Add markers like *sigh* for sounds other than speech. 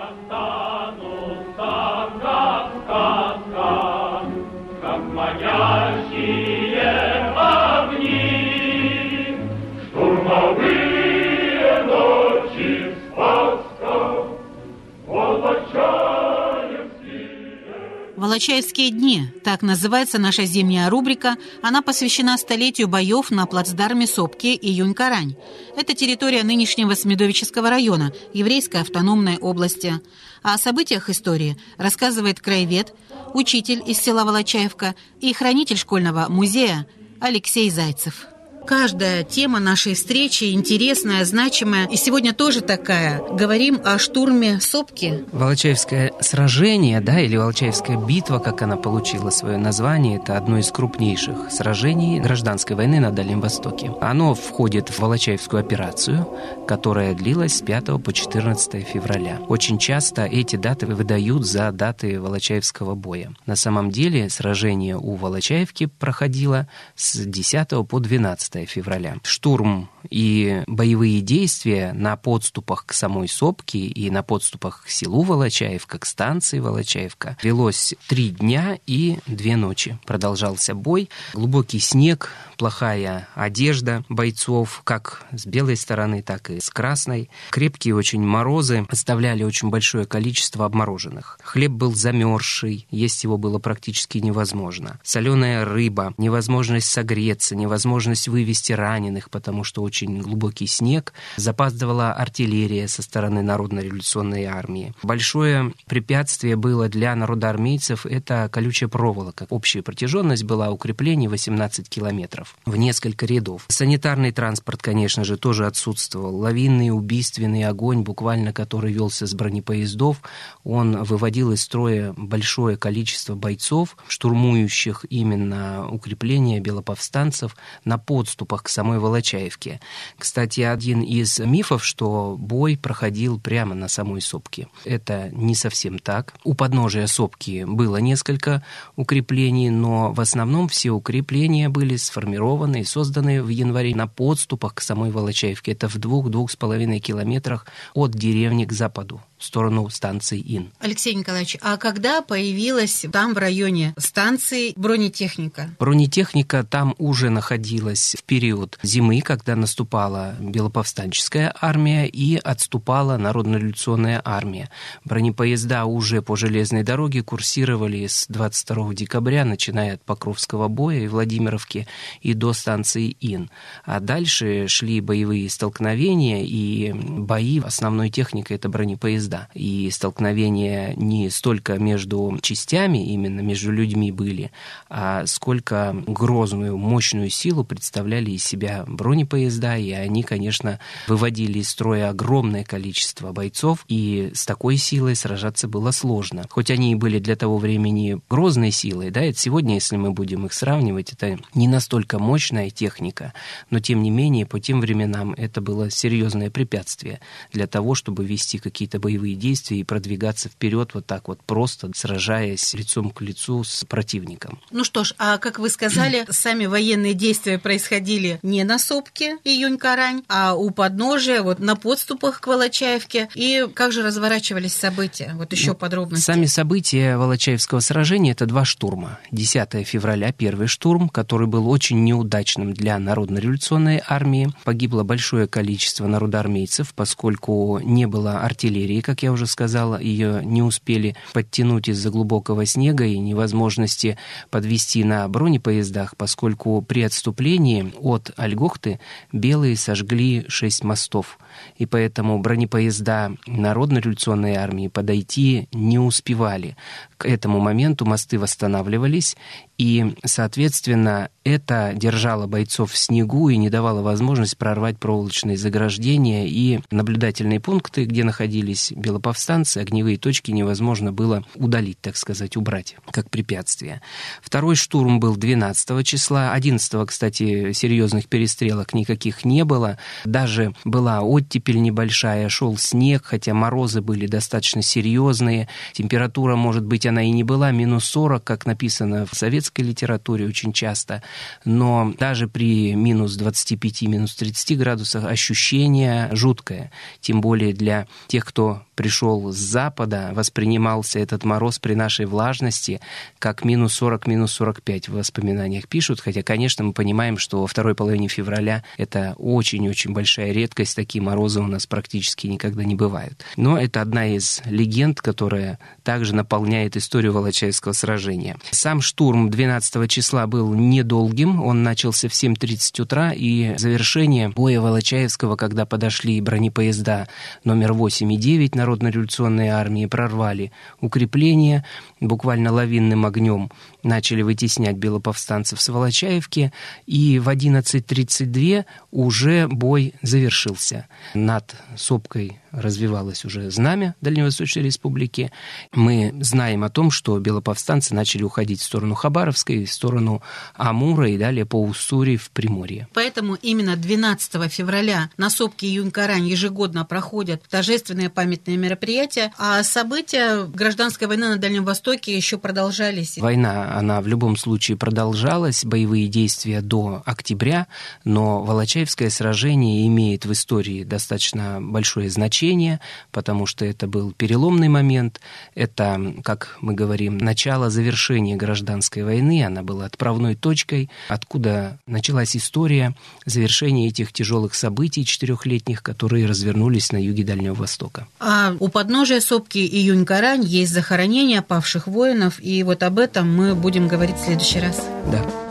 cantar. «Волочаевские дни» – так называется наша зимняя рубрика. Она посвящена столетию боев на плацдарме Сопки и Юнь-Карань. Это территория нынешнего Смедовического района, еврейской автономной области. О событиях истории рассказывает краевед, учитель из села Волочаевка и хранитель школьного музея Алексей Зайцев. Каждая тема нашей встречи интересная, значимая. И сегодня тоже такая. Говорим о штурме Сопки. Волочаевское сражение, да, или Волочаевская битва, как она получила свое название, это одно из крупнейших сражений гражданской войны на Дальнем Востоке. Оно входит в Волочаевскую операцию, которая длилась с 5 по 14 февраля. Очень часто эти даты выдают за даты Волочаевского боя. На самом деле сражение у Волочаевки проходило с 10 по 12 15 февраля. Штурм и боевые действия на подступах к самой Сопке и на подступах к селу Волочаевка, к станции Волочаевка велось три дня и две ночи. Продолжался бой. Глубокий снег, плохая одежда бойцов, как с белой стороны, так и с красной. Крепкие очень морозы оставляли очень большое количество обмороженных. Хлеб был замерзший, есть его было практически невозможно. Соленая рыба, невозможность согреться, невозможность вывести раненых, потому что очень глубокий снег. Запаздывала артиллерия со стороны Народно-революционной армии. Большое препятствие было для народоармейцев – это колючая проволока. Общая протяженность была укреплений 18 километров в несколько рядов. Санитарный транспорт, конечно же, тоже отсутствовал. Лавинный убийственный огонь, буквально который велся с бронепоездов, он выводил из строя большое количество бойцов, штурмующих именно укрепления белоповстанцев на подступах к самой Волочаевке. Кстати, один из мифов, что бой проходил прямо на самой сопке. Это не совсем так. У подножия сопки было несколько укреплений, но в основном все укрепления были сформированы и созданы в январе на подступах к самой Волочаевке. Это в двух-двух с половиной километрах от деревни к западу в сторону станции ИН. Алексей Николаевич, а когда появилась там в районе станции бронетехника? Бронетехника там уже находилась в период зимы, когда наступала Белоповстанческая армия и отступала Народно-революционная армия. Бронепоезда уже по железной дороге курсировали с 22 декабря, начиная от Покровского боя и Владимировки и до станции ИН. А дальше шли боевые столкновения и бои основной техникой это бронепоезда поезда. И столкновения не столько между частями, именно между людьми были, а сколько грозную, мощную силу представляли из себя бронепоезда, и они, конечно, выводили из строя огромное количество бойцов, и с такой силой сражаться было сложно. Хоть они и были для того времени грозной силой, да, это сегодня, если мы будем их сравнивать, это не настолько мощная техника, но тем не менее по тем временам это было серьезное препятствие для того, чтобы вести какие-то боевые боевые действия и продвигаться вперед вот так вот просто, сражаясь лицом к лицу с противником. Ну что ж, а как вы сказали, *clears throat* сами военные действия происходили не на Сопке июнь-карань, а у подножия, вот на подступах к Волочаевке. И как же разворачивались события? Вот еще ну, подробности. Сами события Волочаевского сражения – это два штурма. 10 февраля – первый штурм, который был очень неудачным для Народно-революционной армии. Погибло большое количество народоармейцев, поскольку не было артиллерии, как я уже сказала, ее не успели подтянуть из-за глубокого снега и невозможности подвести на бронепоездах, поскольку при отступлении от Альгохты белые сожгли шесть мостов, и поэтому бронепоезда Народно-революционной армии подойти не успевали. К этому моменту мосты восстанавливались, и, соответственно, это держало бойцов в снегу и не давало возможность прорвать проволочные заграждения и наблюдательные пункты, где находились белоповстанцы, огневые точки невозможно было удалить, так сказать, убрать, как препятствие. Второй штурм был 12 числа. 11, кстати, серьезных перестрелок никаких не было. Даже была оттепель небольшая, шел снег, хотя морозы были достаточно серьезные. Температура, может быть, она и не была минус 40, как написано в советской литературе очень часто – но даже при минус 25, минус 30 градусах ощущение жуткое. Тем более для тех, кто пришел с запада, воспринимался этот мороз при нашей влажности как минус 40, минус 45 в воспоминаниях пишут. Хотя, конечно, мы понимаем, что во второй половине февраля это очень-очень большая редкость. Такие морозы у нас практически никогда не бывают. Но это одна из легенд, которая также наполняет историю Волочаевского сражения. Сам штурм 12 числа был недолгим. Он начался в 7.30 утра, и завершение боя Волочаевского, когда подошли бронепоезда номер 8 и 9 на Народно-революционной армии прорвали укрепления, буквально лавинным огнем начали вытеснять белоповстанцев с Волочаевки, и в 11.32 уже бой завершился. Над Сопкой развивалось уже знамя Дальневосточной Республики. Мы знаем о том, что белоповстанцы начали уходить в сторону Хабаровской, в сторону Амура и далее по Уссури в Приморье. Поэтому именно 12 февраля на сопке Юнь-Карань ежегодно проходят торжественные памятные мероприятия, а события гражданской войны на Дальнем Востоке еще продолжались. Война, она в любом случае продолжалась, боевые действия до октября, но Волочаевское сражение имеет в истории достаточно большое значение значение, потому что это был переломный момент. Это, как мы говорим, начало завершения гражданской войны. Она была отправной точкой, откуда началась история завершения этих тяжелых событий четырехлетних, которые развернулись на юге Дальнего Востока. А у подножия сопки Июнь-Карань есть захоронение павших воинов, и вот об этом мы будем говорить в следующий раз. Да.